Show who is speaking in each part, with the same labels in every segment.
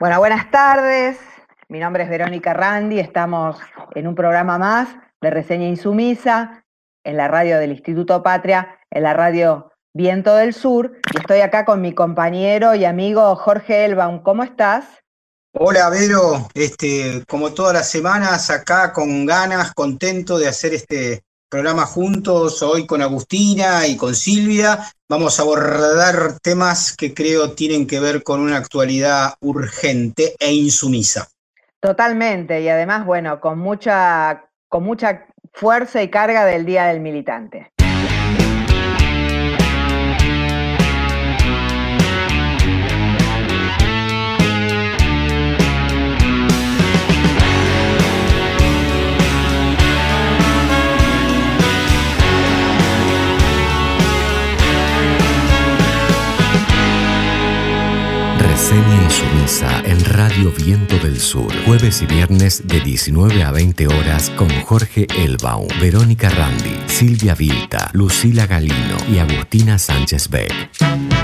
Speaker 1: Bueno, buenas tardes. Mi nombre es Verónica Randi. Estamos en un programa más de reseña insumisa en la radio del Instituto Patria, en la radio Viento del Sur. Y estoy acá con mi compañero y amigo Jorge Elbaum. ¿Cómo estás?
Speaker 2: Hola Vero, este, como todas las semanas acá con ganas, contento de hacer este programa juntos, hoy con Agustina y con Silvia. Vamos a abordar temas que creo tienen que ver con una actualidad urgente e insumisa.
Speaker 1: Totalmente, y además, bueno, con mucha, con mucha fuerza y carga del Día del Militante.
Speaker 3: Reseña Insumisa en Radio Viento del Sur, jueves y viernes de 19 a 20 horas con Jorge Elbaum, Verónica Randi, Silvia Vilta, Lucila Galino y Agustina Sánchez Beck.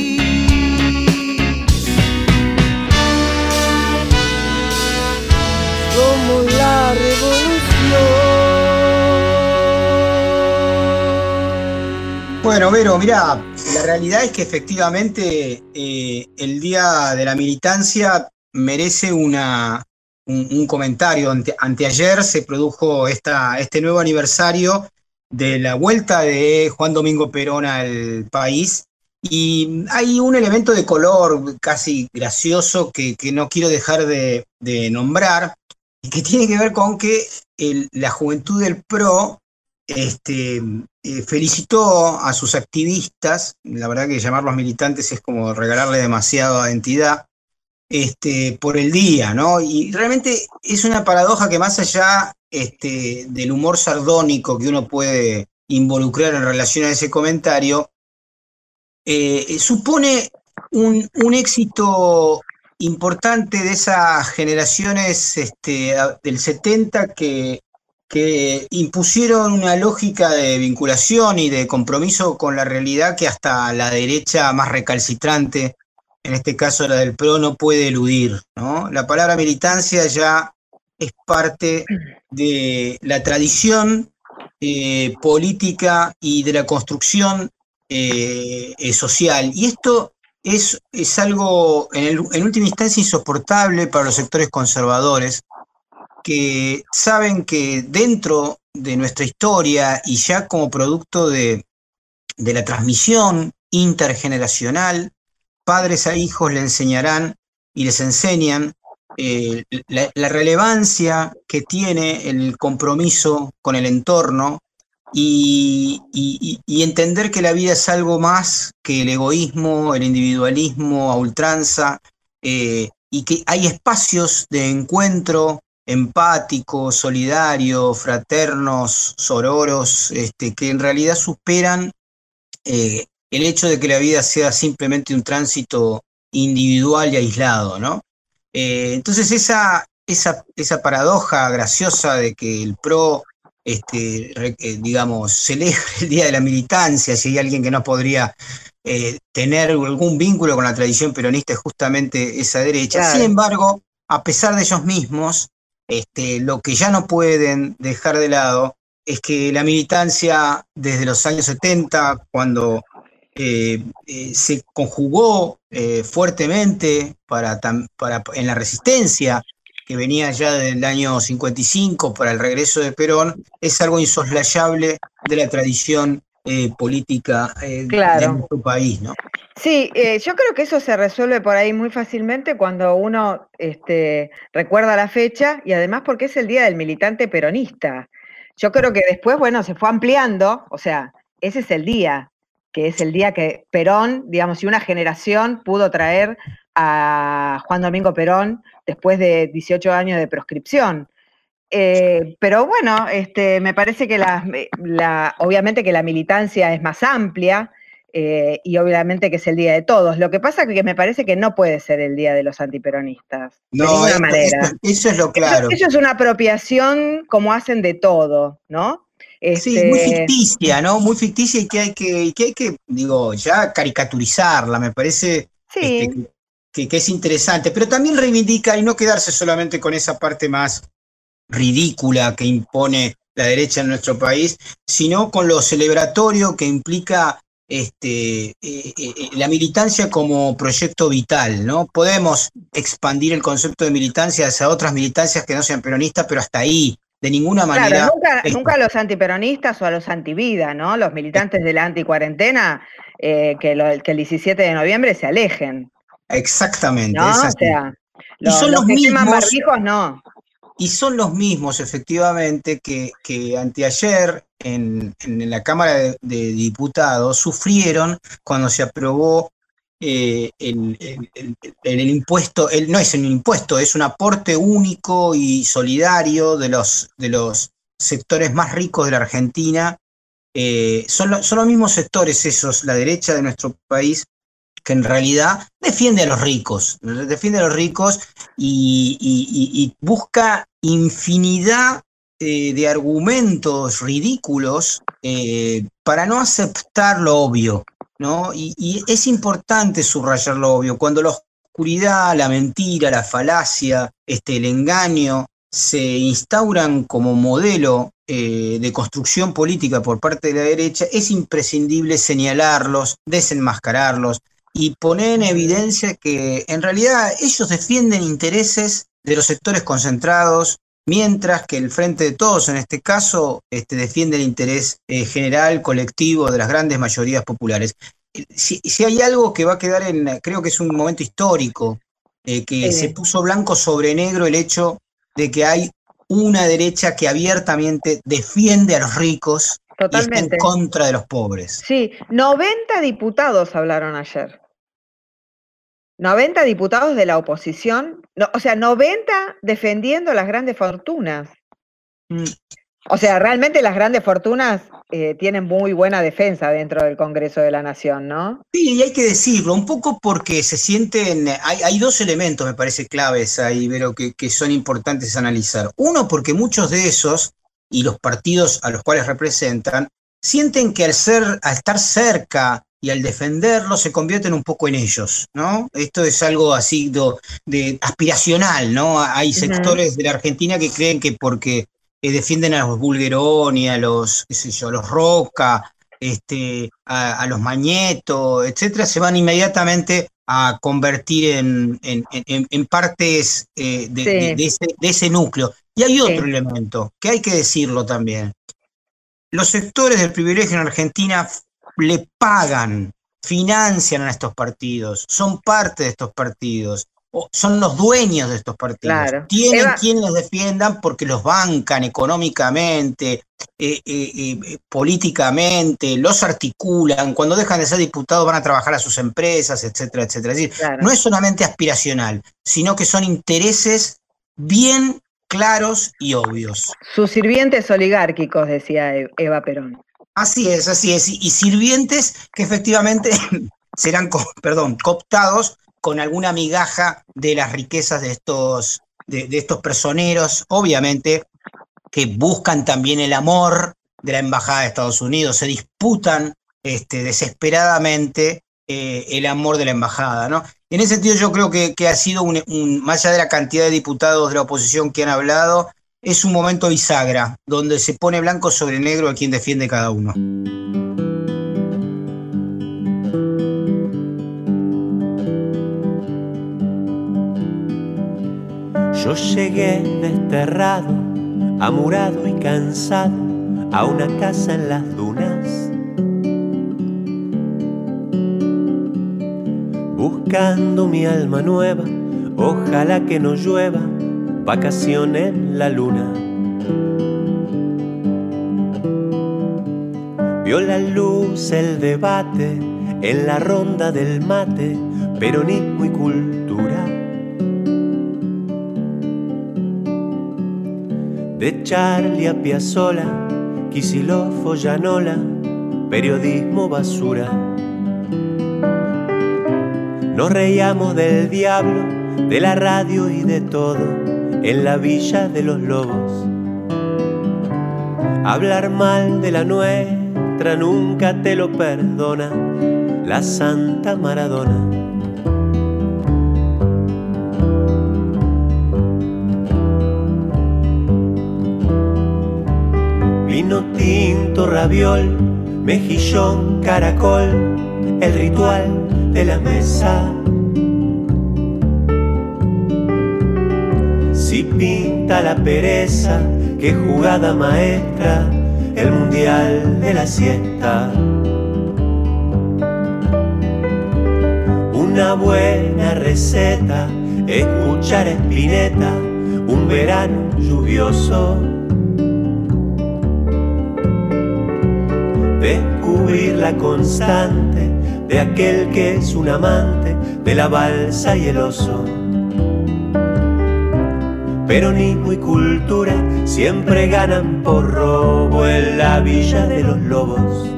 Speaker 4: Somos la revolución.
Speaker 2: Bueno, Vero, mira, la realidad es que efectivamente eh, el Día de la Militancia merece una, un, comentario. Ante, anteayer se produjo esta, este nuevo aniversario de la vuelta de Juan Domingo Perón al país. Y hay un elemento de color casi gracioso que, no quiero dejar de, de, nombrar, y que tiene que ver con que la juventud del PRO este, eh, felicitó a sus activistas, la verdad que llamarlos militantes es como regalarle demasiada entidad, este, por el día, ¿no? Y realmente es una paradoja que más allá este, del humor sardónico que uno puede involucrar en relación a ese comentario, eh, supone un, éxito importante de esas generaciones este, del 70 que, impusieron una lógica de vinculación y de compromiso con la realidad que hasta la derecha más recalcitrante, en este caso la del PRO, no puede eludir. La palabra militancia ya es parte de la tradición eh, política y de la construcción eh, eh, social. Y esto es, es algo, en, última instancia, insoportable para los sectores conservadores, que saben que dentro de nuestra historia y ya como producto de, de la transmisión intergeneracional, padres a hijos le enseñarán y les enseñan eh, la, relevancia que tiene el compromiso con el entorno y, entender que la vida es algo más que el egoísmo, el individualismo a ultranza, eh, y que hay espacios de encuentro empático, solidario, fraternos, sororos, este, que en realidad superan eh, el hecho de que la vida sea simplemente un tránsito individual y aislado, ¿no? Eh, entonces esa, esa, esa paradoja graciosa de que el PRO este, eh, digamos, celebra el Día de la Militancia, si hay alguien que no podría eh, tener algún vínculo con la tradición peronista es justamente esa derecha. Claro. Sin embargo, a pesar de ellos mismos, este, lo que ya no pueden dejar de lado es que la militancia desde los años 70, cuando eh, eh, se conjugó fuertemente para, para, en la resistencia que venía ya del año 55 para el regreso de Perón, es algo insoslayable de la tradición eh, política de nuestro país, ¿no?
Speaker 1: Sí, yo creo que eso se resuelve por ahí muy fácilmente cuando uno este, recuerda la fecha y además porque es el día del militante peronista. Yo creo que después, bueno, se fue ampliando, o sea, ese es el día, que es el día que Perón, digamos, y una generación pudo traer a Juan Domingo Perón después de 18 años de proscripción. Eh, pero bueno, este, me parece que la, obviamente que la militancia es más amplia eh, y obviamente que es el día de todos. Lo que pasa es que me parece que no puede ser el día de los antiperonistas.
Speaker 2: No, de ninguna manera. Eso, es lo claro.
Speaker 1: Eso, es una apropiación como hacen de todo, ¿no?
Speaker 2: Sí, muy este, ficticia, ¿no? Muy ficticia y que hay que, que, hay que digo, ya caricaturizarla, me parece este, que, que, es interesante, pero también reivindica y no quedarse solamente con esa parte más ridícula que impone la derecha en nuestro país, sino con lo celebratorio que implica este, eh, eh, eh, la militancia como proyecto vital, ¿no? Podemos expandir el concepto de militancia hacia otras militancias que no sean peronistas, pero hasta ahí, de ninguna manera.
Speaker 1: nunca, a los antiperonistas o a los antivida, ¿no? Los militantes de la anticuarentena, que, que el 17 de noviembre se alejen.
Speaker 2: Exactamente.
Speaker 1: ¿No? O sea, y son los, mismos, no.
Speaker 2: Y son los mismos, efectivamente, que, que anteayer en, la Cámara de, Diputados sufrieron cuando se aprobó eh, el, impuesto, no es un impuesto, es un aporte único y solidario de los, de los sectores más ricos de la Argentina. Eh, son, son los mismos sectores esos, la derecha de nuestro país, que en realidad defiende a los ricos, defiende a los ricos y, busca infinidad eh, de argumentos ridículos eh, para no aceptar lo obvio, ¿no? Y, es importante subrayar lo obvio. Cuando la oscuridad, la mentira, la falacia, este, el engaño se instauran como modelo eh, de construcción política por parte de la derecha, es imprescindible señalarlos, desenmascararlos, y poner en evidencia que en realidad ellos defienden intereses de los sectores concentrados, mientras que el Frente de Todos, en este caso, este, defiende el interés eh, general, colectivo de las grandes mayorías populares. Si, hay algo que va a quedar en, creo que es un momento histórico, eh, que se puso blanco sobre negro el hecho de que hay una derecha que abiertamente defiende a los ricos Y está en contra de los pobres.
Speaker 1: Sí, 90 diputados hablaron ayer. 90 diputados de la oposición, o sea, 90 defendiendo las grandes fortunas. Mm. O sea, realmente las grandes fortunas eh, tienen muy buena defensa dentro del Congreso de la Nación, ¿no?
Speaker 2: Sí, y hay que decirlo, un poco porque se sienten, hay, hay dos elementos, me parece, claves ahí, pero que, que son importantes analizar. Uno, porque muchos de esos, y los partidos a los cuales representan, sienten que al, ser, al estar cerca y al defenderlo se convierten un poco en ellos, ¿no? Esto es algo así de, aspiracional, ¿no? Hay sectores de la Argentina que creen que porque eh, defienden a los Bulgeroni, a los, qué sé yo, a los Roca, este, a, los Mañeto, etcétera, se van inmediatamente a convertir en, en, partes eh, de, ese, núcleo. Y hay otro elemento, que hay que decirlo también. Los sectores del privilegio en Argentina le pagan, financian a estos partidos, son parte de estos partidos, son los dueños de estos partidos. Tienen quienes los defiendan porque los bancan económicamente, eh, eh, eh, políticamente, los articulan. Cuando dejan de ser diputados van a trabajar a sus empresas, etcétera, etcétera. Es decir, no es solamente aspiracional, sino que son intereses bien claros y obvios.
Speaker 1: Sus sirvientes oligárquicos, decía Eva Perón.
Speaker 2: Así es, así es. Y, sirvientes que efectivamente serán, perdón, cooptados con alguna migaja de las riquezas de estos, de, estos personeros, obviamente, que buscan también el amor de la Embajada de Estados Unidos, se disputan este, desesperadamente eh, el amor de la Embajada. ¿no? En ese sentido yo creo que, ha sido, un, más allá de la cantidad de diputados de la oposición que han hablado, es un momento bisagra, donde se pone blanco sobre negro a quien defiende cada uno.
Speaker 5: Yo llegué desterrado, amurado y cansado a una casa en las dunas.
Speaker 6: Buscando mi alma nueva, ojalá que no llueva vacación en la luna. Vio la luz el debate en la ronda del mate, peronismo y cultura. De Charlie a Piazzola, Kicillof o Llanola, periodismo basura. Nos reíamos del diablo, de la radio y de todo, en la villa de los lobos. Hablar mal de la nuestra nunca te lo perdona la Santa Maradona. Vino tinto, raviol, mejillón, caracol, el ritual de la mesa. La pereza, qué jugada maestra, el mundial de la siesta. Una buena receta, escuchar espineta, un verano lluvioso. Descubrir la constante de aquel que es un amante de la balsa y el oso. Peronismo y cultura siempre ganan por robo en la villa de los lobos.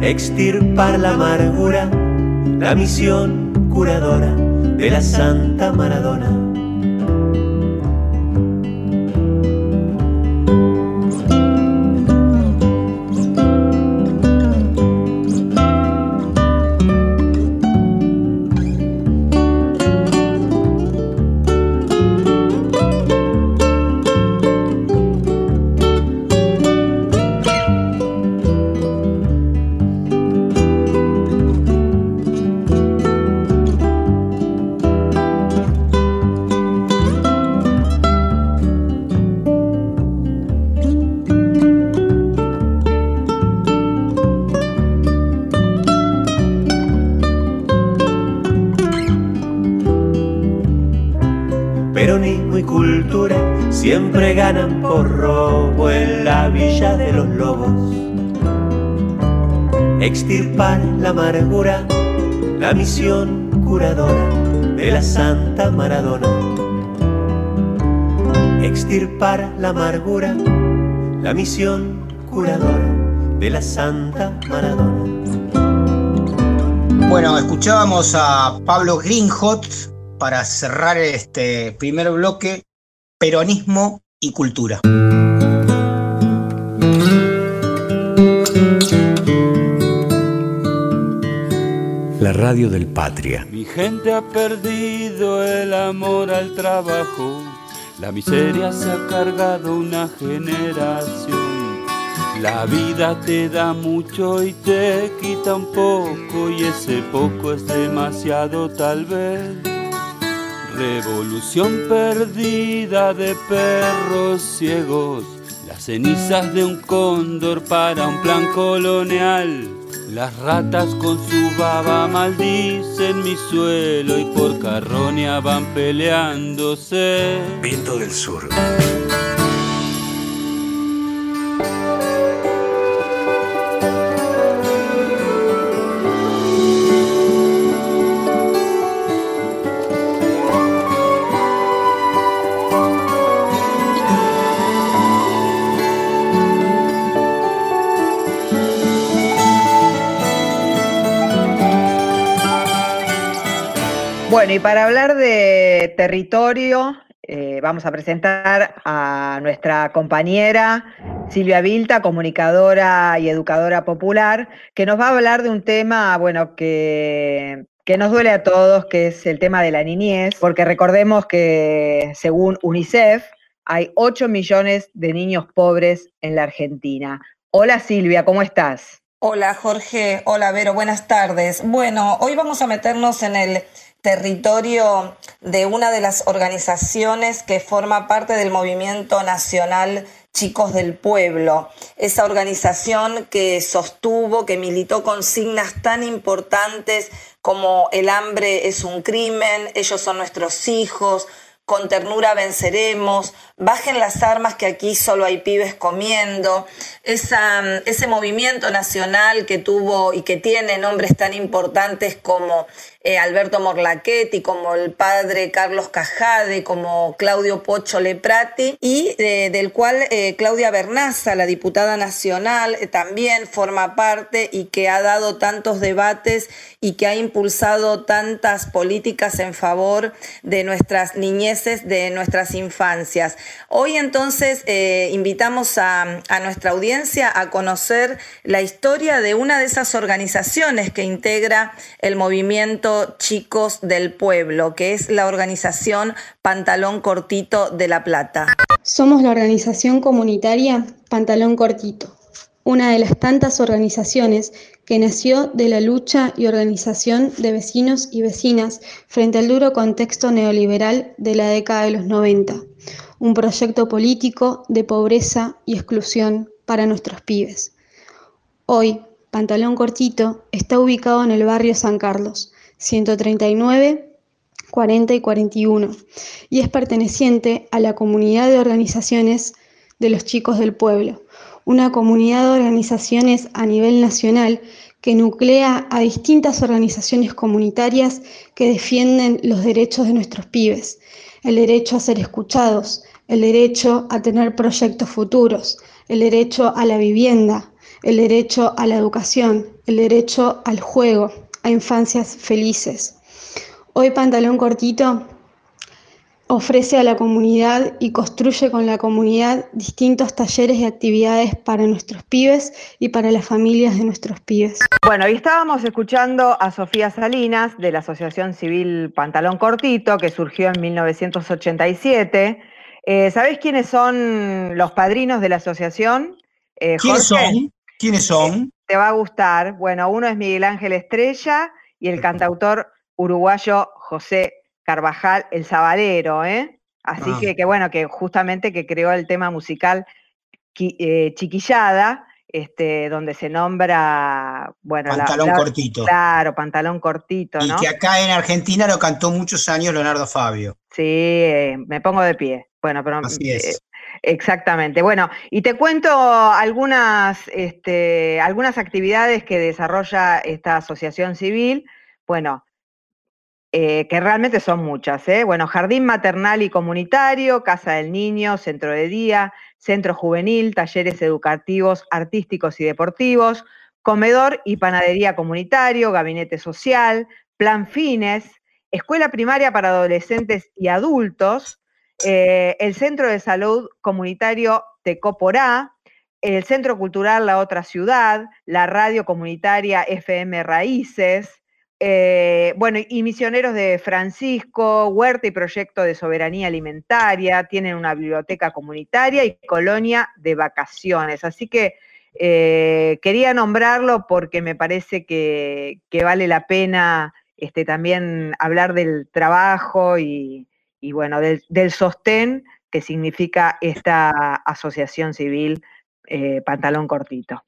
Speaker 6: Extirpar la amargura, la misión curadora de la Santa Maradona. Peronismo y cultura siempre ganan por robo en la villa de los lobos. Extirpar la amargura, la misión curadora de la Santa Maradona. Extirpar la amargura, la misión curadora de la Santa Maradona.
Speaker 2: Bueno, escuchábamos a Pablo Greenhot para cerrar este primer bloque, peronismo y cultura.
Speaker 3: La radio del Patria.
Speaker 7: Mi gente ha perdido el amor al trabajo, la miseria se ha cargado una generación. La vida te da mucho y te quita un poco y ese poco es demasiado tal vez. Revolución perdida de perros ciegos, las cenizas de un cóndor para un plan colonial. Las ratas con su baba maldicen mi suelo y por carroña van peleándose.
Speaker 3: Viento del Sur.
Speaker 1: Bueno, y para hablar de territorio, eh, vamos a presentar a nuestra compañera Silvia Vilta, comunicadora y educadora popular, que nos va a hablar de un tema, bueno, que, que nos duele a todos, que es el tema de la niñez, porque recordemos que según UNICEF hay 8 millones de niños pobres en la Argentina. Hola Silvia, ¿cómo estás?
Speaker 8: Hola Jorge, hola Vero, buenas tardes. Bueno, hoy vamos a meternos en el territorio de una de las organizaciones que forma parte del movimiento nacional Chicos del Pueblo, esa organización que sostuvo, que militó consignas tan importantes como el hambre es un crimen, ellos son nuestros hijos, con ternura venceremos, bajen las armas que aquí solo hay pibes comiendo, ese movimiento nacional que tuvo y que tiene nombres tan importantes como eh, Alberto Morlachetti, como el padre Carlos Cajade, como Claudio Pocho Leprati, y eh, del cual eh, Claudia Bernaza, la diputada nacional, también forma parte y que ha dado tantos debates y que ha impulsado tantas políticas en favor de nuestras niñeces, de nuestras infancias. Hoy entonces invitamos a, a nuestra audiencia a conocer la historia de una de esas organizaciones que integra el movimiento Chicos del Pueblo, que es la organización Pantalón Cortito de La Plata.
Speaker 9: Somos la organización comunitaria Pantalón Cortito, una de las tantas organizaciones que nació de la lucha y organización de vecinos y vecinas frente al duro contexto neoliberal de la década de los 90, un proyecto político de pobreza y exclusión para nuestros pibes. Hoy, Pantalón Cortito está ubicado en el barrio San Carlos, 139, 40 y 41, y es perteneciente a la comunidad de organizaciones de los chicos del pueblo, una comunidad de organizaciones a nivel nacional que nuclea a distintas organizaciones comunitarias que defienden los derechos de nuestros pibes, el derecho a ser escuchados, el derecho a tener proyectos futuros, el derecho a la vivienda, el derecho a la educación, el derecho al juego, a infancias felices. Hoy Pantalón Cortito ofrece a la comunidad y construye con la comunidad distintos talleres y actividades para nuestros pibes y para las familias de nuestros pibes.
Speaker 1: Bueno, y estábamos escuchando a Sofía Salinas de la Asociación Civil Pantalón Cortito, que surgió en 1987. Eh, ¿Sabés quiénes son los padrinos de la asociación?
Speaker 2: Eh, ¿Quiénes son? ¿Quiénes son?
Speaker 1: Te va a gustar. Bueno, uno es Miguel Ángel Estrella y el cantautor uruguayo José Carvajal, el Sabalero, ¿eh? Así ah. que, que, bueno, que justamente que creó el tema musical eh, Chiquillada, este, donde se nombra, bueno,
Speaker 2: pantalón cortito.
Speaker 1: Claro, pantalón cortito,
Speaker 2: ¿no? Y que acá en Argentina lo cantó muchos años Leonardo Fabio.
Speaker 1: Sí, eh, me pongo de pie. Bueno, pero
Speaker 2: Así es.
Speaker 1: Exactamente. Bueno, y te cuento algunas, este, algunas actividades que desarrolla esta asociación civil. Bueno, eh, que realmente son muchas. ¿eh? Bueno, jardín maternal y comunitario, casa del niño, centro de día, centro juvenil, talleres educativos, artísticos y deportivos, comedor y panadería comunitario, gabinete social, plan fines, escuela primaria para adolescentes y adultos, eh, el Centro de Salud Comunitario Tecoporá, el Centro Cultural La Otra Ciudad, la Radio Comunitaria FM Raíces, eh, bueno, y Misioneros de Francisco, Huerta y Proyecto de Soberanía Alimentaria, tienen una biblioteca comunitaria y colonia de vacaciones. Así que eh, quería nombrarlo porque me parece que, vale la pena este, también hablar del trabajo y, y bueno, del, sostén que significa esta asociación civil eh, Pantalón Cortito.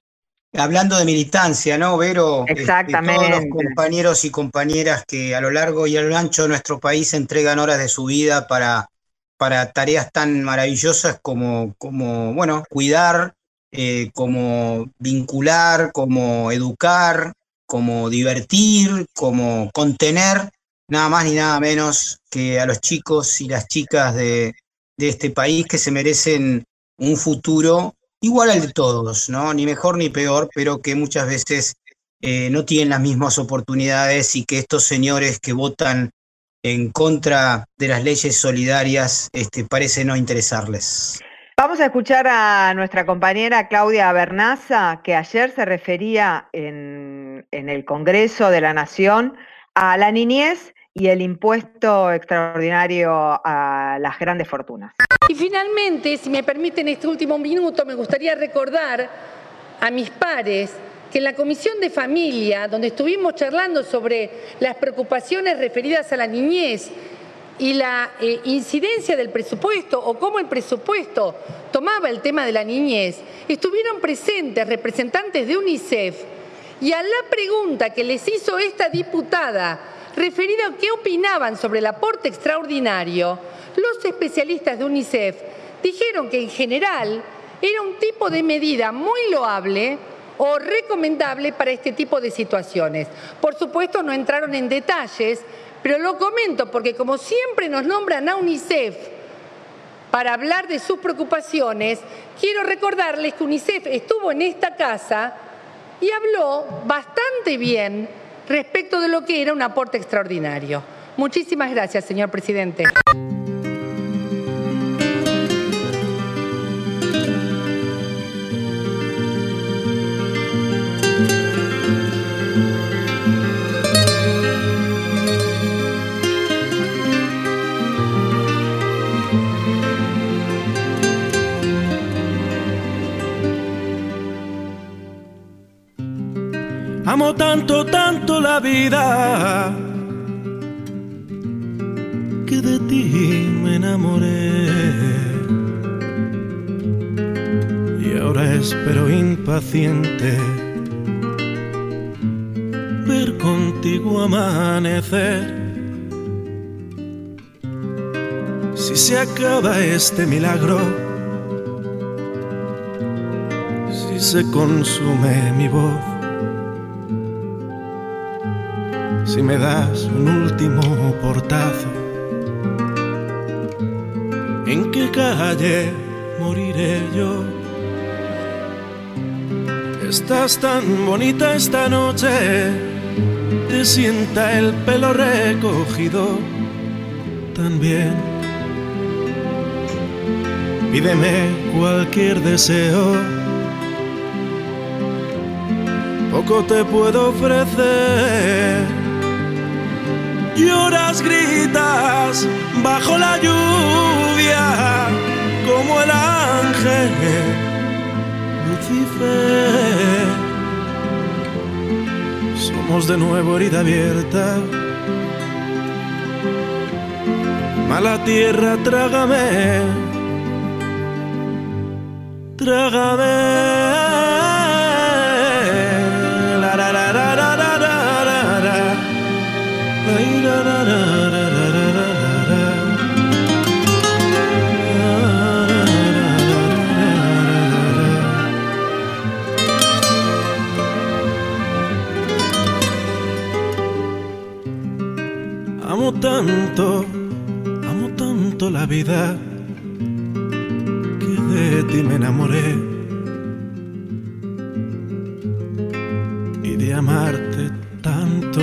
Speaker 2: Hablando de militancia, ¿no, Vero?
Speaker 1: Este, Exactamente.
Speaker 2: todos los compañeros y compañeras que a lo largo y a lo ancho de nuestro país entregan horas de su vida para, para tareas tan maravillosas como, como bueno, cuidar, eh, como vincular, como educar, como divertir, como contener nada más ni nada menos que a los chicos y las chicas de, este país que se merecen un futuro igual al de todos, ¿no? Ni mejor ni peor, pero que muchas veces eh, no tienen las mismas oportunidades y que estos señores que votan en contra de las leyes solidarias este, parece no interesarles.
Speaker 1: Vamos a escuchar a nuestra compañera Claudia Bernaza, que ayer se refería en, en el Congreso de la Nación a la niñez y el impuesto extraordinario a las grandes fortunas.
Speaker 10: Y finalmente, si me permiten este último minuto, me gustaría recordar a mis pares que en la Comisión de Familia, donde estuvimos charlando sobre las preocupaciones referidas a la niñez y la eh, incidencia del presupuesto o cómo el presupuesto tomaba el tema de la niñez, estuvieron presentes representantes de UNICEF y a la pregunta que les hizo esta diputada referida a qué opinaban sobre el aporte extraordinario, los especialistas de UNICEF dijeron que en general era un tipo de medida muy loable o recomendable para este tipo de situaciones. Por supuesto, no entraron en detalles, pero lo comento porque como siempre nos nombran a UNICEF para hablar de sus preocupaciones, quiero recordarles que UNICEF estuvo en esta casa y habló bastante bien respecto de lo que era un aporte extraordinario. Muchísimas gracias, señor presidente.
Speaker 11: Amo tanto, tanto la vida que de ti me enamoré. Y ahora espero impaciente ver contigo amanecer. Si se acaba este milagro, si se consume mi voz si me das un último portazo. ¿En qué calle moriré yo? Estás tan bonita esta noche, te sienta el pelo recogido también. Pídeme cualquier deseo, poco te puedo ofrecer lloras, gritas bajo la lluvia como el ángel Lucifer. Somos de nuevo herida abierta. Mala tierra, trágame, trágame. Tanto vida que de ti me enamoré y de amarte tanto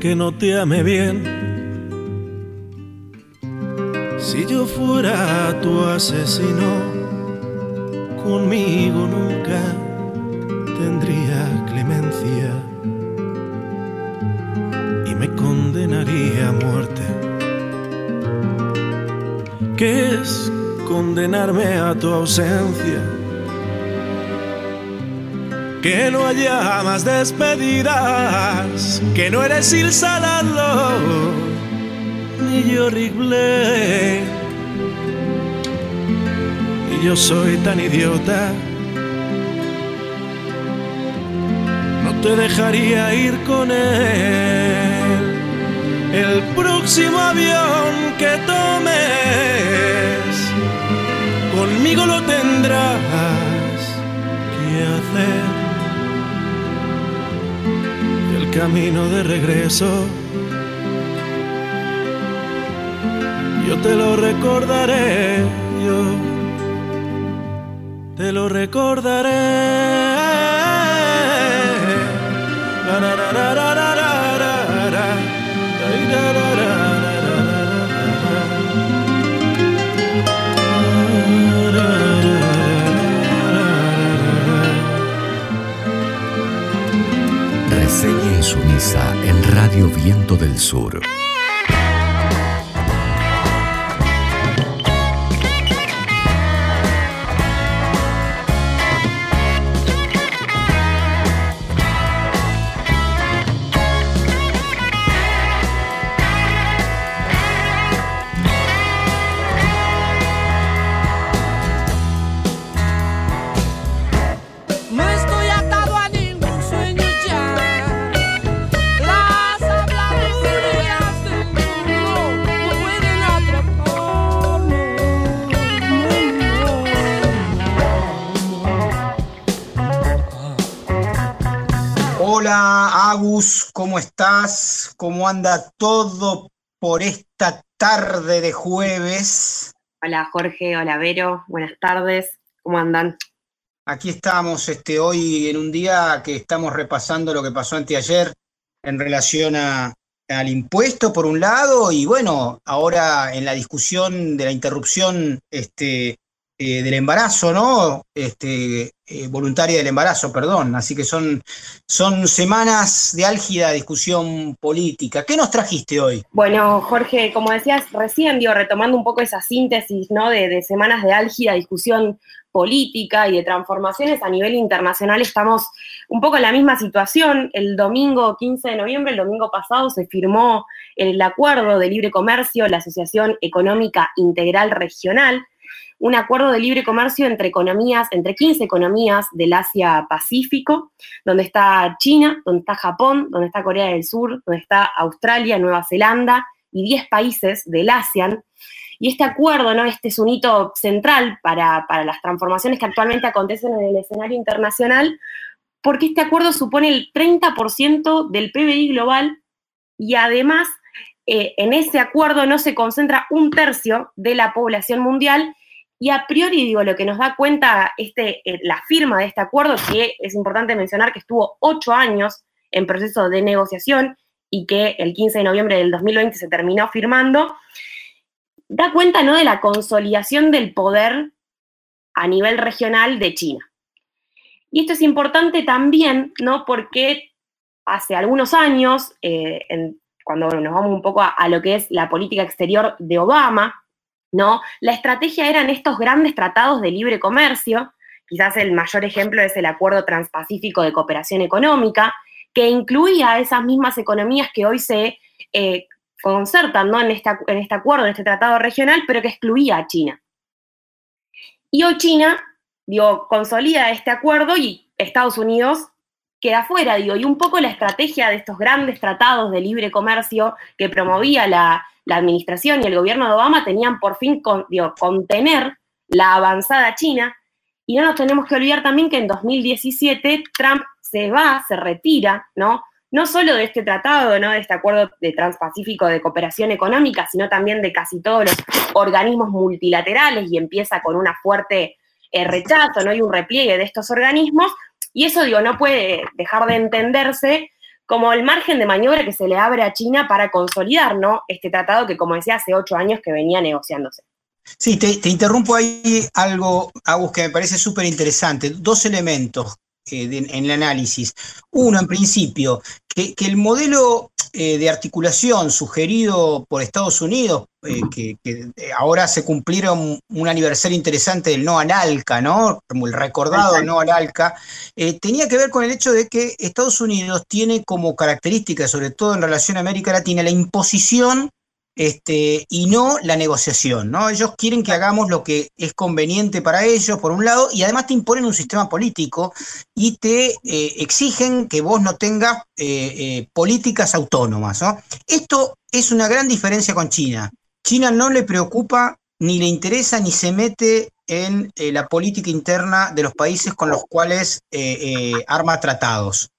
Speaker 11: que no te ame bien. Si yo fuera tu asesino, muerte. ¿Qué es condenarme a tu ausencia? que no haya más despedidas, que no eres Il Salado, ni yo Rigley, y yo soy tan idiota. No te dejaría ir con él. El próximo avión que tomes, conmigo lo tendrás que hacer camino de regreso. Yo te lo recordaré, yo te lo recordaré.
Speaker 3: Sumisa en Radio Viento del Sur.
Speaker 2: Hola Agus, ¿cómo estás? ¿Cómo anda todo por esta tarde de jueves?
Speaker 12: Hola Jorge, hola Vero, buenas tardes, ¿cómo andan?
Speaker 2: Aquí estamos este, hoy en un día que estamos repasando lo que pasó anteayer en relación a, al impuesto por un lado y bueno, ahora en la discusión de la interrupción este, eh, del embarazo, ¿no? Este, eh, voluntaria del embarazo, perdón. Así que son, son semanas de álgida discusión política. ¿Qué nos trajiste hoy?
Speaker 12: Bueno, Jorge, como decías recién, digo, retomando un poco esa síntesis, ¿no? De, de semanas de álgida discusión política y de transformaciones a nivel internacional, estamos un poco en la misma situación. El domingo 15 de noviembre, el domingo pasado, se firmó el acuerdo de libre comercio, la Asociación Económica Integral Regional, un acuerdo de libre comercio entre economías, entre 15 economías del Asia-Pacífico, donde está China, donde está Japón, donde está Corea del Sur, donde está Australia, Nueva Zelanda y 10 países del ASEAN. Y este acuerdo, ¿no? Este es un hito central para, las transformaciones que actualmente acontecen en el escenario internacional, porque este acuerdo supone el 30% del PBI global y además eh, en ese acuerdo no se concentra un tercio de la población mundial y a priori, digo, lo que nos da cuenta este, eh, la firma de este acuerdo, que es importante mencionar que estuvo ocho años en proceso de negociación y que el 15 de noviembre del 2020 se terminó firmando, da cuenta ¿no? de la consolidación del poder a nivel regional de China. Y esto es importante también, ¿no? Porque hace algunos años, eh, cuando nos vamos un poco a, lo que es la política exterior de Obama, ¿no? La estrategia eran estos grandes tratados de libre comercio, quizás el mayor ejemplo es el Acuerdo Transpacífico de Cooperación Económica, que incluía esas mismas economías que hoy se eh, concertan ¿no? en, este, en este acuerdo, en este tratado regional, pero que excluía a China. Y hoy China, digo, consolida este acuerdo y Estados Unidos queda fuera, digo, y un poco la estrategia de estos grandes tratados de libre comercio que promovía la, la administración y el gobierno de Obama tenían por fin contener la avanzada China. Y no nos tenemos que olvidar también que en 2017 Trump se va, se retira, ¿no? No solo de este tratado, ¿no? De este acuerdo de transpacífico de cooperación económica, sino también de casi todos los organismos multilaterales y empieza con una fuerte eh, rechazo, ¿no? Y un repliegue de estos organismos. Y eso, digo, no puede dejar de entenderse como el margen de maniobra que se le abre a China para consolidar ¿no? este tratado que, como decía, hace ocho años que venía negociándose.
Speaker 2: Sí, te, interrumpo ahí algo, Agus, que me parece súper interesante. Dos elementos eh, en el análisis. Uno, en principio, que, que el modelo eh, de articulación sugerido por Estados Unidos, eh, que, eh, ahora se cumplieron un aniversario interesante del no al ALCA, ¿no? Como el recordado no al ALCA, tenía que ver con el hecho de que Estados Unidos tiene como característica, sobre todo en relación a América Latina, la imposición este, y no la negociación, ¿no? Ellos quieren que hagamos lo que es conveniente para ellos, por un lado, y además te imponen un sistema político y te eh, exigen que vos no tengas eh, eh, políticas autónomas, ¿no? Esto es una gran diferencia con China. China no le preocupa, ni le interesa, ni se mete en la política interna de los países con los cuales arma tratados.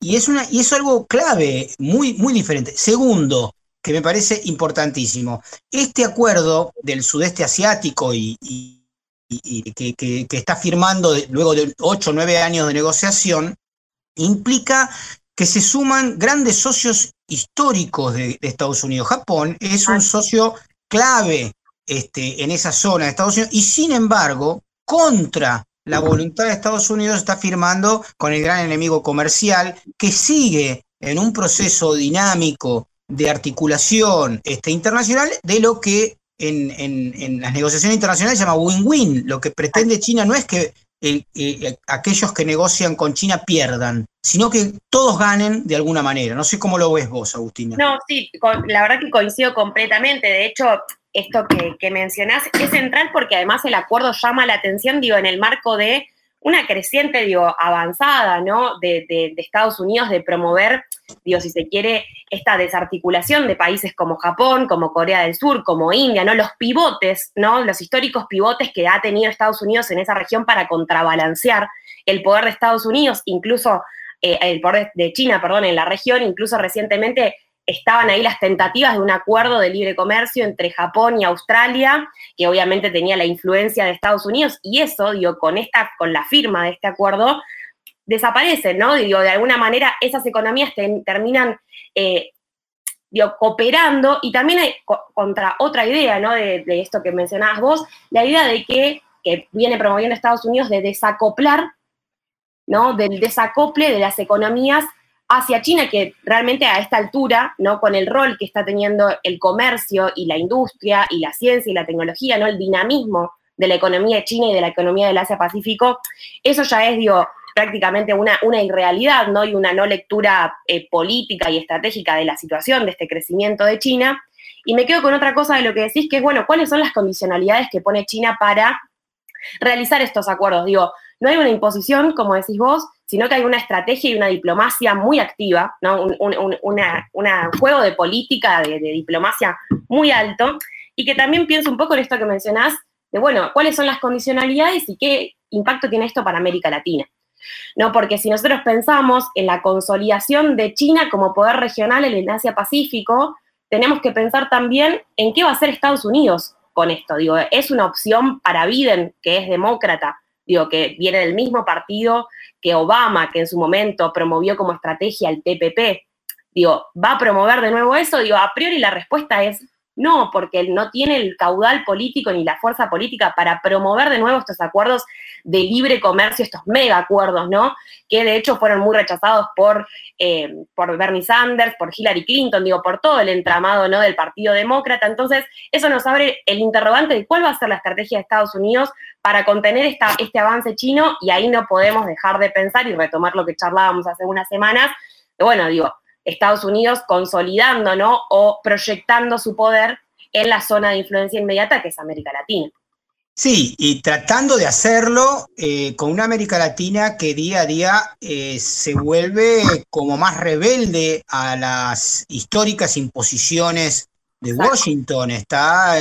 Speaker 2: y, es una, y es algo clave, muy, muy diferente. Segundo, que me parece importantísimo. Este acuerdo del sudeste asiático y, que, está firmando luego de ocho o nueve años de negociación, implica que se suman grandes socios históricos de, Estados Unidos. Japón es un socio clave este, en esa zona de Estados Unidos y sin embargo, contra la voluntad de Estados Unidos está firmando con el gran enemigo comercial que sigue en un proceso dinámico de articulación este, internacional de lo que en, las negociaciones internacionales se llama win-win. Lo que pretende China no es que eh, aquellos que negocian con China pierdan, sino que todos ganen de alguna manera. No sé cómo lo ves vos, Agustina.
Speaker 12: No, sí, la verdad que coincido completamente. De hecho, esto que, que mencionás es central porque además el acuerdo llama la atención, digo, en el marco de una creciente, digo, avanzada, ¿no? De, Estados Unidos de promover, digo, si se quiere, esta desarticulación de países como Japón, como Corea del Sur, como India, ¿no? Los pivotes, ¿no? Los históricos pivotes que ha tenido Estados Unidos en esa región para contrabalancear el poder de Estados Unidos, incluso eh, el poder de China, perdón, en la región, incluso recientemente estaban ahí las tentativas de un acuerdo de libre comercio entre Japón y Australia, que obviamente tenía la influencia de Estados Unidos, y eso, digo, con, esta, con la firma de este acuerdo, desaparece, ¿no? De alguna manera esas economías terminan eh, cooperando, y también hay contra otra idea, ¿no? De, de, esto que mencionabas vos, la idea de que, que viene promoviendo Estados Unidos de desacoplar, ¿no? Del desacople de las economías hacia China, que realmente a esta altura, ¿no? Con el rol que está teniendo el comercio y la industria y la ciencia y la tecnología, ¿no? El dinamismo de la economía de China y de la economía del Asia-Pacífico, eso ya es, digo, prácticamente una, una irrealidad, ¿no? Y una no lectura eh, política y estratégica de la situación, de este crecimiento de China. Y me quedo con otra cosa de lo que decís, que es, bueno, ¿cuáles son las condicionalidades que pone China para realizar estos acuerdos? Digo, no hay una imposición, como decís vos, sino que hay una estrategia y una diplomacia muy activa, ¿no? un, juego de política, de, diplomacia muy alto, y que también pienso un poco en esto que mencionás, de, bueno, cuáles son las condicionalidades y qué impacto tiene esto para América Latina. ¿no? Porque si nosotros pensamos en la consolidación de China como poder regional en el Asia-Pacífico, tenemos que pensar también en qué va a hacer Estados Unidos con esto. Digo, es una opción para Biden, que es demócrata, digo, que viene del mismo partido que Obama, que en su momento promovió como estrategia el TPP, digo, ¿va a promover de nuevo eso? Digo, a priori la respuesta es no, porque no tiene el caudal político ni la fuerza política para promover de nuevo estos acuerdos de libre comercio, estos mega acuerdos, ¿no? Que de hecho fueron muy rechazados por, eh, por Bernie Sanders, por Hillary Clinton, digo, por todo el entramado, ¿no? Del Partido Demócrata. Entonces, eso nos abre el interrogante de cuál va a ser la estrategia de Estados Unidos para contener este avance chino y ahí no podemos dejar de pensar y retomar lo que charlábamos hace unas semanas. Bueno, digo, Estados Unidos consolidando, ¿no? O proyectando su poder en la zona de influencia inmediata que es América Latina.
Speaker 2: Sí, y tratando de hacerlo eh, con una América Latina que día a día eh, se vuelve como más rebelde a las históricas imposiciones de Washington. Está,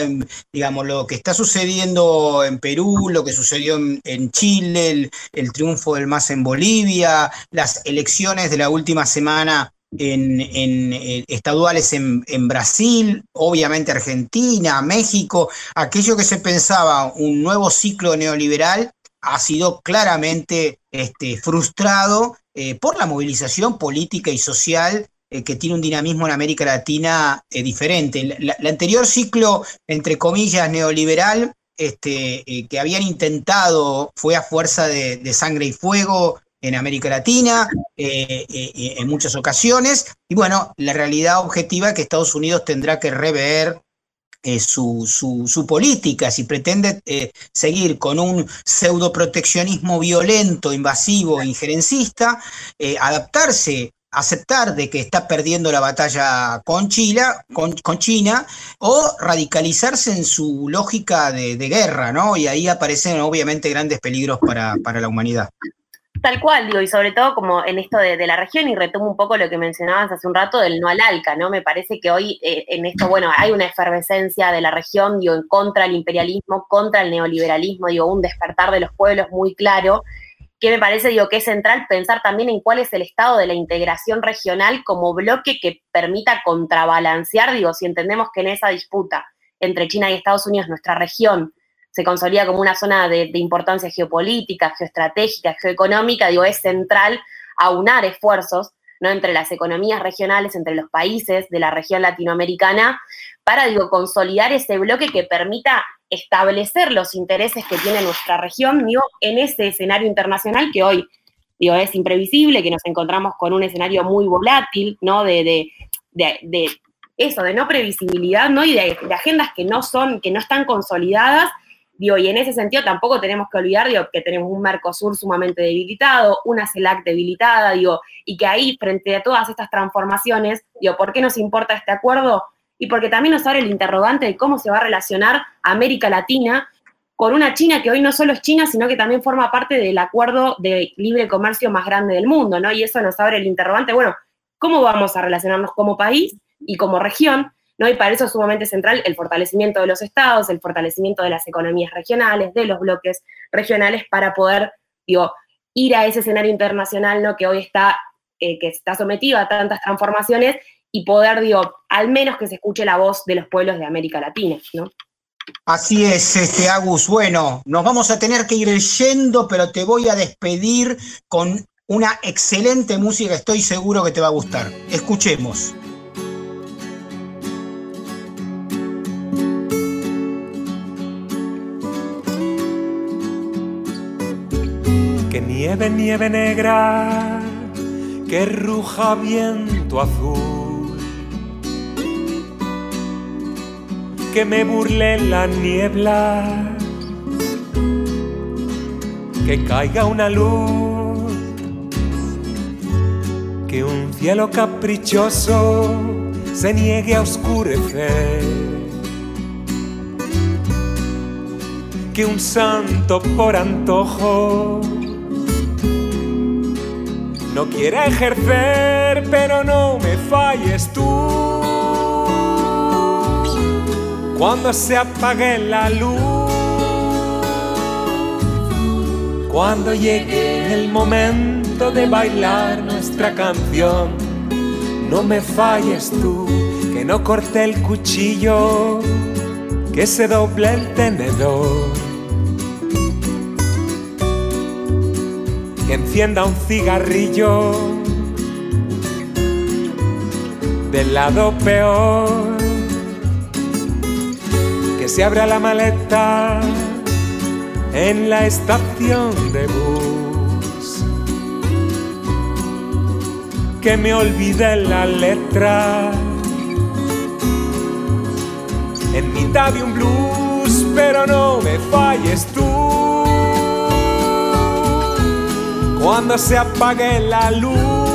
Speaker 2: digamos, lo que está sucediendo en Perú, lo que sucedió en, Chile, el, el, triunfo del MAS en Bolivia, las elecciones de la última semana en, eh, estaduales en, Brasil, obviamente Argentina, México, aquello que se pensaba un nuevo ciclo neoliberal ha sido claramente este, frustrado eh, por la movilización política y social eh, que tiene un dinamismo en América Latina diferente. El anterior ciclo, entre comillas, neoliberal, este, que habían intentado fue a fuerza de sangre y fuego, en América Latina eh, eh, en muchas ocasiones. Y bueno, la realidad objetiva es que Estados Unidos tendrá que rever eh, su, su, política, si pretende seguir con un pseudoproteccionismo violento, invasivo, injerencista, adaptarse aceptar de que está perdiendo la batalla con, China, con, China o radicalizarse en su lógica de, guerra, ¿no? Y ahí aparecen obviamente grandes peligros para, para la humanidad.
Speaker 12: Tal cual, digo, y sobre todo como en esto de, la región, y retomo un poco lo que mencionabas hace un rato del no al ALCA, ¿no? Me parece que hoy eh, en esto, bueno, hay una efervescencia de la región, digo, en contra del imperialismo, contra el neoliberalismo, digo, un despertar de los pueblos muy claro, que me parece, digo, que es central pensar también en cuál es el estado de la integración regional como bloque que permita contrabalancear, digo, si entendemos que en esa disputa entre China y Estados Unidos, nuestra región, se consolida como una zona de, importancia geopolítica, geoestratégica, geoeconómica, digo, es central aunar esfuerzos ¿no? entre las economías regionales, entre los países de la región latinoamericana, para digo, consolidar ese bloque que permita establecer los intereses que tiene nuestra región digo, en ese escenario internacional que hoy digo, es imprevisible, que nos encontramos con un escenario muy volátil, ¿no? De, de, de, eso, de no previsibilidad, ¿no? Y de, agendas que no son, que no están consolidadas Digo, y en ese sentido tampoco tenemos que olvidar digo, que tenemos un Mercosur sumamente debilitado, una CELAC debilitada, digo, y que ahí, frente a todas estas transformaciones, digo, ¿por qué nos importa este acuerdo? Y porque también nos abre el interrogante de cómo se va a relacionar América Latina con una China que hoy no solo es China, sino que también forma parte del acuerdo de libre comercio más grande del mundo, ¿no? Y eso nos abre el interrogante, bueno, ¿cómo vamos a relacionarnos como país y como región? ¿no? Y para eso es sumamente central el fortalecimiento de los estados, el fortalecimiento de las economías regionales, de los bloques regionales, para poder, digo, ir a ese escenario internacional, ¿no? Que hoy está eh, que está sometido a tantas transformaciones y poder, digo, al menos que se escuche la voz de los pueblos de América Latina, ¿no?
Speaker 2: Así es, este Agus. Bueno, nos vamos a tener que ir yendo, pero te voy a despedir con una excelente música, estoy seguro que te va a gustar. Escuchemos.
Speaker 5: Que nieve, nieve negra, que ruja viento azul. Que me burle la niebla, que caiga una luz, que un cielo caprichoso se niegue a oscurecer. Que un santo por antojo no quiera ejercer, pero no me falles tú. Cuando se apague la luz, cuando llegue el momento de bailar nuestra canción, no me falles tú, que no corte el cuchillo, que se doble el tenedor. que encienda un cigarrillo del lado peor, se abra la maleta en la estación de bus, que me olvide la letra en mitad de un blues, pero no me falles tú. cuando se apague la luz,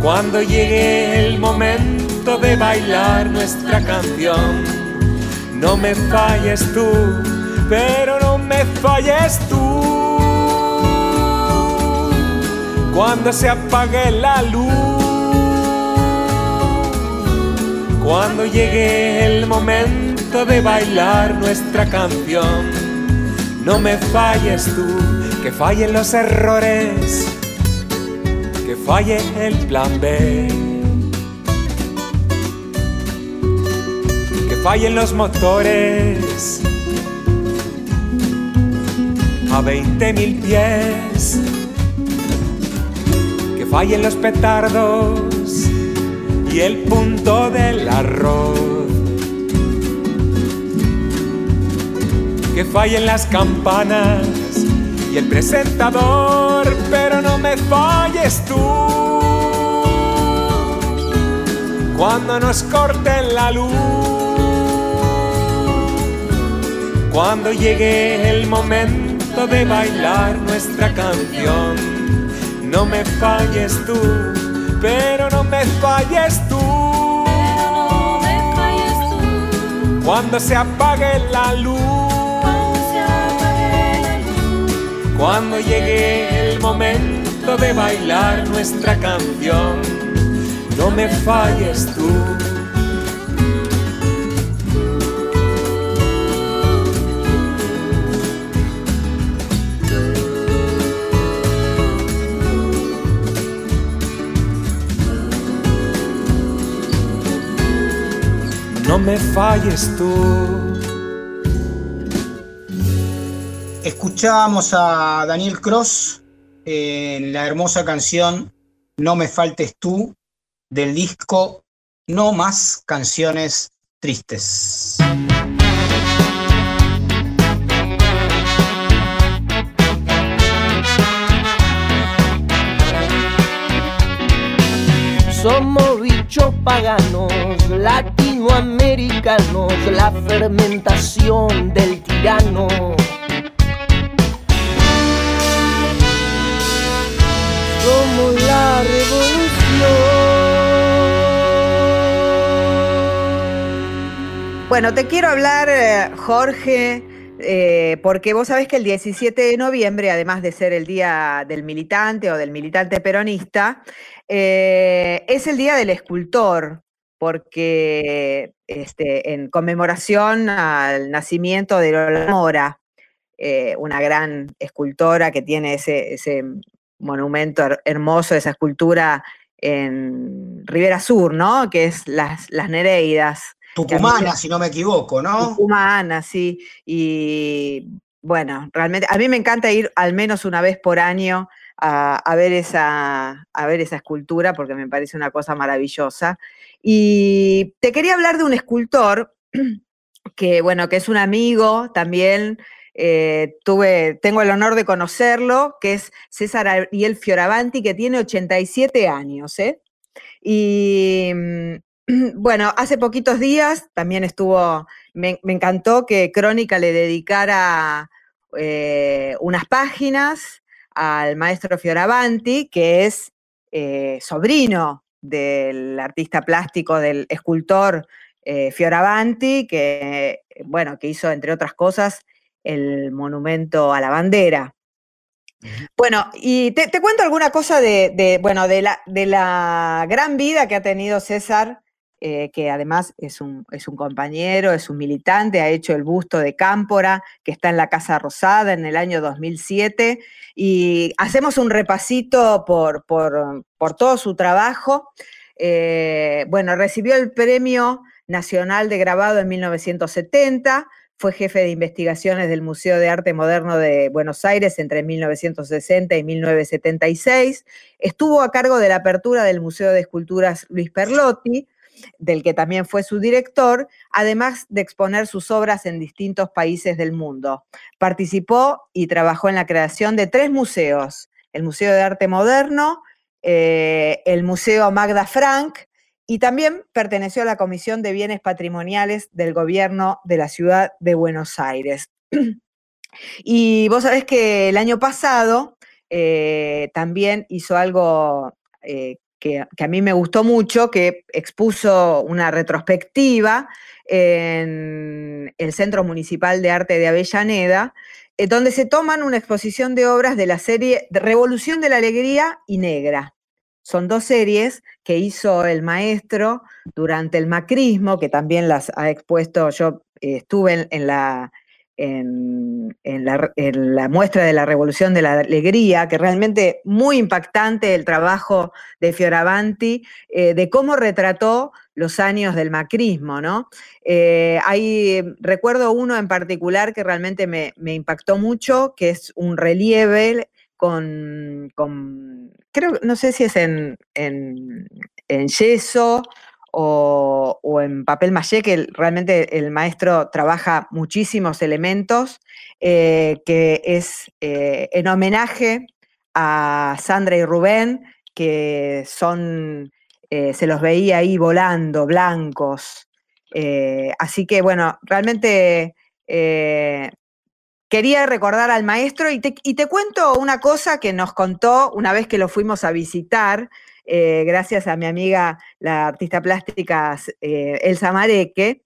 Speaker 5: cuando llegue el momento de bailar nuestra canción. No me falles tú, pero no me falles tú. Cuando se apague la luz, cuando llegue el momento de bailar nuestra canción no me falles tú, que fallen los errores, que falle el plan B. fallen los motores a 20 mil pies. Que fallen los petardos y el punto del arroz que fallen las campanas y el presentador, pero no me falles tú. Cuando nos corten la luz, cuando llegue el momento de bailar nuestra canción, no me falles tú, pero no me falles tú. Cuando se apague la luz. Cuando llegue el momento de bailar nuestra canción, no me falles tú. No me falles tú.
Speaker 2: Escuchábamos a Daniel Cross en la hermosa canción No me faltes tú del disco No más canciones tristes.
Speaker 4: Somos bichos paganos, latinoamericanos, la fermentación del tirano la
Speaker 1: revolución. Bueno, te quiero hablar, eh, Jorge, eh, porque vos sabés que el 17 de noviembre, además de ser el Día del Militante o del Militante Peronista, eh, es el Día del Escultor, porque este, en conmemoración al nacimiento de Lola Mora, una gran escultora que tiene ese, monumento hermoso, esa escultura en Rivera Sur, ¿no? Que es las, las Nereidas.
Speaker 2: Tucumana, si no me equivoco, ¿no?
Speaker 1: Tucumana, sí. Y bueno, realmente a mí me encanta ir al menos una vez por año a, ver, esa, a ver esa escultura porque me parece una cosa maravillosa. Y te quería hablar de un escultor que, bueno, que es un amigo también. Eh, tuve, tengo el honor de conocerlo, que es César Ariel Fioravanti, que tiene 87 años. ¿eh? Y mm, bueno, hace poquitos días también estuvo, me, encantó que Crónica le dedicara eh, unas páginas al maestro Fioravanti, que es eh, sobrino del artista plástico, del escultor eh, Fioravanti, que, bueno, que hizo, entre otras cosas, el monumento a la bandera. Bueno, y te, cuento alguna cosa de, bueno, de la, de la, gran vida que ha tenido César eh, que además es un, es un, compañero, es un militante, ha hecho el busto de Cámpora, que está en la Casa Rosada en el año 2007, y hacemos un repasito por, por, todo su trabajo. Eh, bueno, recibió el Premio Nacional de Grabado en 1970, fue jefe de investigaciones del Museo de Arte Moderno de Buenos Aires entre 1960 y 1976. Estuvo a cargo de la apertura del Museo de Esculturas Luis Perlotti, del que también fue su director, además de exponer sus obras en distintos países del mundo. Participó y trabajó en la creación de tres museos, el Museo de Arte Moderno, eh, el Museo Magda Frank, y también perteneció a la Comisión de Bienes Patrimoniales del Gobierno de la Ciudad de Buenos Aires. Y vos sabés que el año pasado eh, también hizo algo eh, que, a mí me gustó mucho, que expuso una retrospectiva en el Centro Municipal de Arte de Avellaneda, eh, donde se toman una exposición de obras de la serie Revolución de la Alegría y Negra. Son dos series que hizo el maestro durante el macrismo, que también las ha expuesto, yo eh, estuve en, la, en, la, muestra de la Revolución de la Alegría, que realmente muy impactante el trabajo de Fioravanti, eh, de cómo retrató los años del macrismo, ¿no? Eh, recuerdo uno en particular que realmente me, impactó mucho, que es un relieve con, creo, no sé si es en, en yeso o, en papel maché, que realmente el maestro trabaja muchísimos elementos, eh, que es eh, en homenaje a Sandra y Rubén, que son, eh, se los veía ahí volando, blancos. así que bueno, realmente quería recordar al maestro y te, y te, cuento una cosa que nos contó una vez que lo fuimos a visitar, eh, gracias a mi amiga, la artista plástica eh, Elsa Mareque,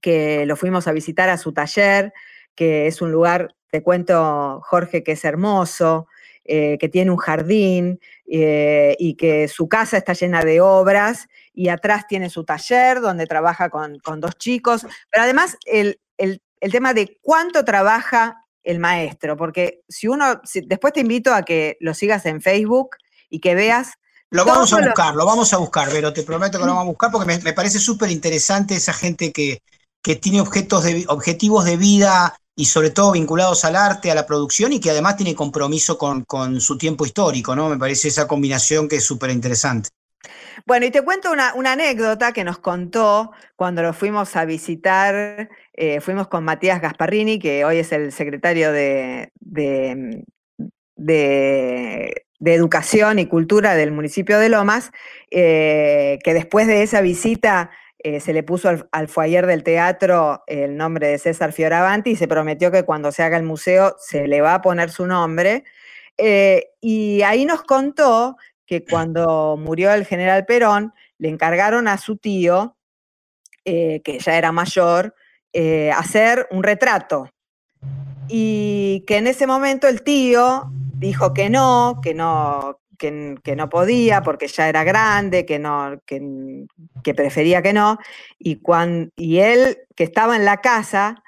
Speaker 1: que lo fuimos a visitar a su taller, que es un lugar, te cuento, Jorge, que es hermoso, eh, que tiene un jardín y que su casa está llena de obras y atrás tiene su taller donde trabaja con, dos chicos, pero además el, tema de cuánto trabaja el maestro, porque si uno, después te invito a que lo sigas en Facebook y que veas
Speaker 2: lo vamos a buscar, lo vamos a buscar, pero te prometo que lo vamos a buscar porque me, parece súper interesante esa gente que, que tiene objetos de, objetivos de vida y sobre todo vinculados al arte, a la producción y que además tiene compromiso con, su tiempo histórico, ¿no? Me parece esa combinación que es súper interesante.
Speaker 1: Bueno, y te cuento una, anécdota que nos contó cuando lo fuimos a visitar, eh, fuimos con Matías Gasparrini, que hoy es el secretario de, de de Educación y Cultura del municipio de Lomas, eh, que después de esa visita eh, se le puso al, foyer del teatro el nombre de César Fioravanti y se prometió que cuando se haga el museo se le va a poner su nombre. Eh, y ahí nos contó que cuando murió el general Perón, le encargaron a su tío, que ya era mayor, hacer un retrato. Y que en ese momento el tío dijo que no, que no, que, no podía porque ya era grande, que no, que, prefería que no. Y, y él, que estaba en la casa,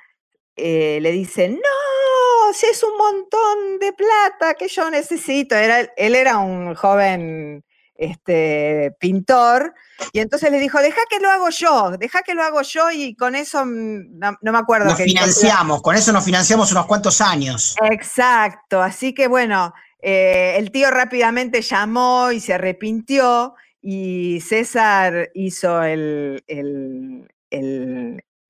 Speaker 1: eh, le dice, no, si es un montón de plata que yo necesito. Era, él era un joven este, pintor, y entonces le dijo, deja que lo hago yo, deja que lo hago yo y con eso, mm, no, me acuerdo.
Speaker 2: Nos financiamos, con eso nos financiamos unos cuantos años.
Speaker 1: Exacto, así que bueno, eh, el tío rápidamente llamó y se arrepintió y César hizo el, el,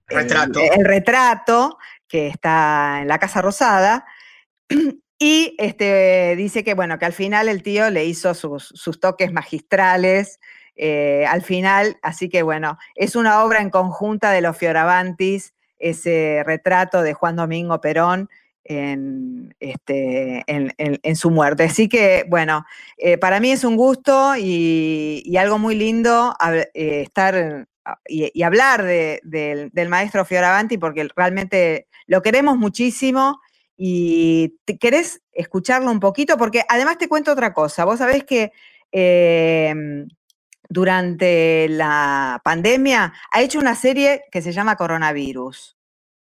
Speaker 2: retrato.
Speaker 1: el retrato que está en la Casa Rosada. Y este, dice que, bueno, que al final el tío le hizo sus, toques magistrales eh, al final, así que bueno, es una obra en conjunta de los Fioravantis, ese retrato de Juan Domingo Perón en, este, en, su muerte. Así que bueno, eh, para mí es un gusto y, algo muy lindo eh, estar y, hablar del, del maestro Fioravanti porque realmente lo queremos muchísimo y te, querés escucharlo un poquito, porque además te cuento otra cosa. Vos sabés que em, durante la pandemia ha hecho una serie que se llama Coronavirus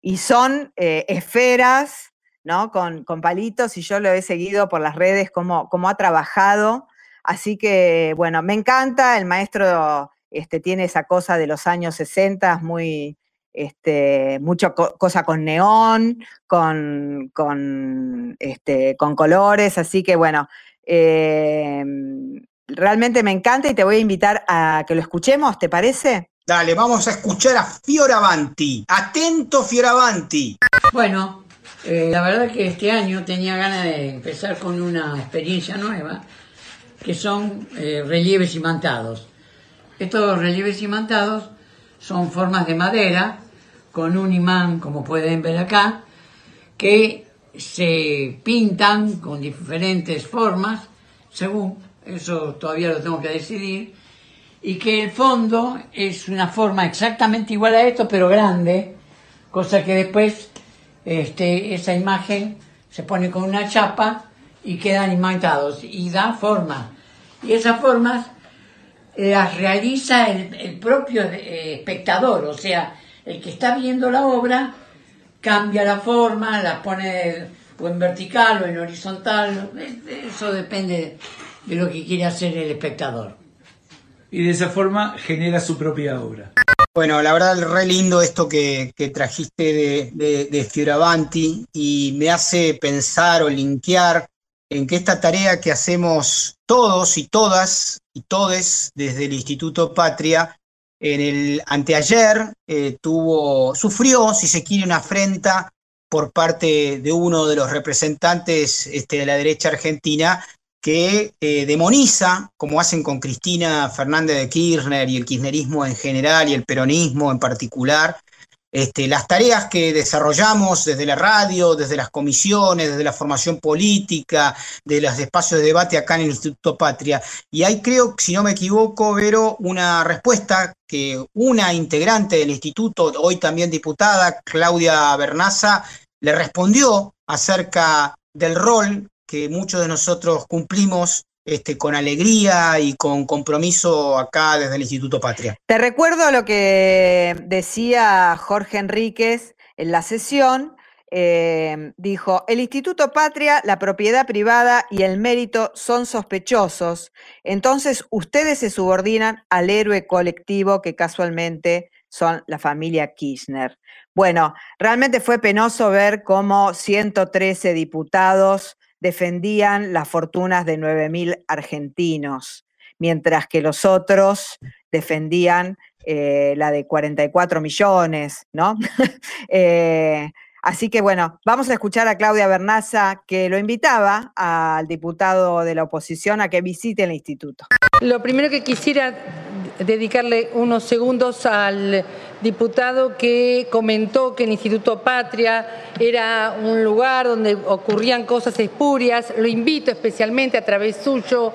Speaker 1: y son eh, esferas, ¿no? Con, palitos y yo lo he seguido por las redes, cómo, cómo ha trabajado. Así que, bueno, me encanta, el maestro este, tiene esa cosa de los años 60, muy, este, mucha cosa con neón, con, con, este, con colores, así que bueno, em, realmente me encanta y te voy a invitar a que lo escuchemos, ¿te parece?
Speaker 2: Dale, vamos a escuchar a Fioravanti. Atento Fioravanti.
Speaker 13: Bueno, eh, la verdad que este año tenía ganas de empezar con una experiencia nueva, que son eh, relieves imantados. Estos relieves imantados son formas de madera con un imán, como pueden ver acá, que se pintan con diferentes formas, según, eso todavía lo tengo que decidir, y que el fondo es una forma exactamente igual a esto, pero grande, cosa que después este, esa imagen se pone con una chapa y quedan imantados y da forma. Y esas formas las realiza el, propio eh, espectador, o sea, el que está viendo la obra cambia la forma, la pone o en vertical o en horizontal, eso depende de lo que quiere hacer el espectador.
Speaker 14: Y de esa forma genera su propia obra.
Speaker 2: Bueno, la verdad, re lindo esto que, trajiste de, de, Fioravanti y me hace pensar o linkear en que esta tarea que hacemos todos y todas y todes desde el Instituto Patria, en el anteayer eh, sufrió, si se quiere, una afrenta por parte de uno de los representantes este, de la derecha argentina que eh, demoniza, como hacen con Cristina Fernández de Kirchner y el kirchnerismo en general y el peronismo en particular, este, las tareas que desarrollamos desde la radio, desde las comisiones, desde la formación política, de los espacios de debate acá en el Instituto Patria. Y ahí creo, si no me equivoco, Vero, una respuesta que una integrante del instituto, hoy también diputada, Claudia Bernaza, le respondió acerca del rol que muchos de nosotros cumplimos este, con alegría y con compromiso acá desde el Instituto Patria.
Speaker 1: Te recuerdo lo que decía Jorge Enríquez en la sesión. Eh, dijo, el Instituto Patria, la propiedad privada y el mérito son sospechosos, entonces ustedes se subordinan al héroe colectivo que casualmente son la familia Kirchner. Bueno, realmente fue penoso ver cómo 113 diputados defendían las fortunas de 9.000 argentinos, mientras que los otros defendían eh, la de 44 millones, ¿no? Eh, así que bueno, vamos a escuchar a Claudia Bernaza, que lo invitaba al diputado de la oposición a que visite el instituto.
Speaker 10: Lo primero que quisiera dedicarle unos segundos al diputado que comentó que el Instituto Patria era un lugar donde ocurrían cosas espurias. Lo invito especialmente a través suyo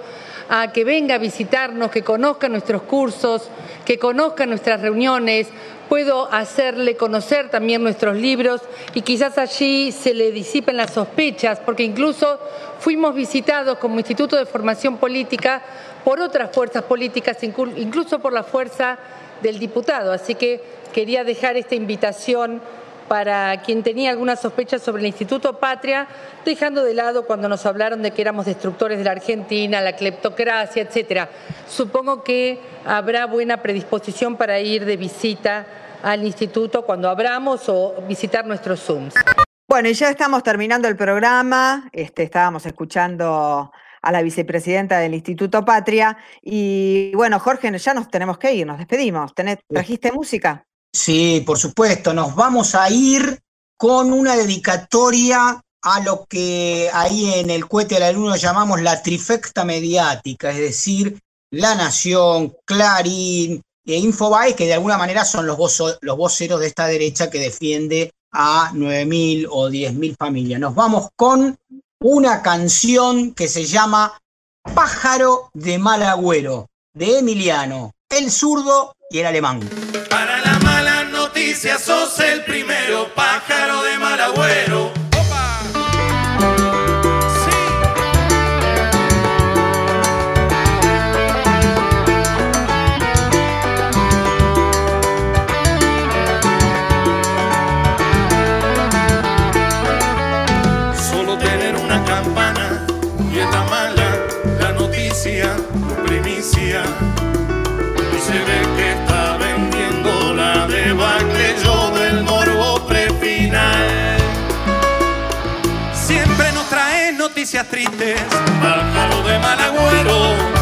Speaker 10: a que venga a visitarnos, que conozca nuestros cursos, que conozca nuestras reuniones. Puedo hacerle conocer también nuestros libros y quizás allí se le disipen las sospechas, porque incluso fuimos visitados como Instituto de Formación Política por otras fuerzas políticas, incluso por la fuerza del diputado. Así que quería dejar esta invitación para quien tenía alguna sospecha sobre el Instituto Patria, dejando de lado cuando nos hablaron de que éramos destructores de la Argentina, la cleptocracia, etcétera. Supongo que habrá buena predisposición para ir de visita al instituto cuando abramos o visitar nuestros Zooms.
Speaker 1: Bueno, y ya estamos terminando el programa. Este, estábamos escuchando a la vicepresidenta del Instituto Patria. Y bueno, Jorge, ya nos tenemos que ir, nos despedimos. ¿Trajiste música?
Speaker 2: Sí, por supuesto. Nos vamos a ir con una dedicatoria a lo que ahí en el cohete del alumno llamamos la trifecta mediática, es decir, La Nación, Clarín e Infobae, que de alguna manera son los, los voceros de esta derecha que defiende a 9.000 o 10.000 familias. Nos vamos con una canción que se llama Pájaro de mal agüero, de Emiliano, el zurdo y el alemán.
Speaker 15: Para la mala sos el noticias tristes, de mal agüero.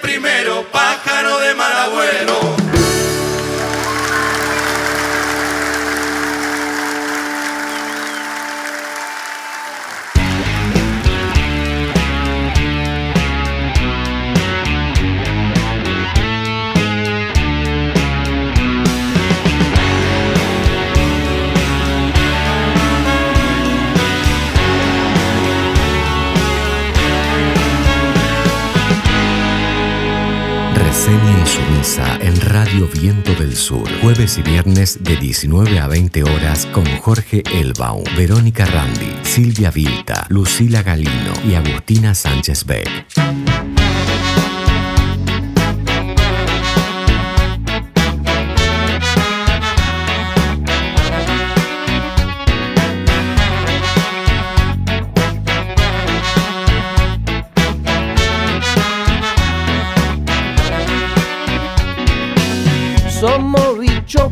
Speaker 15: primero,
Speaker 3: paja. En Radio Viento del Sur. Jueves y viernes de 19 a 20 horas con Jorge Elbaum, Verónica Randi, Silvia Vilta, Lucila Galino y Agustina Sánchez Beck.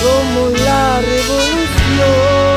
Speaker 4: Somos la revolución.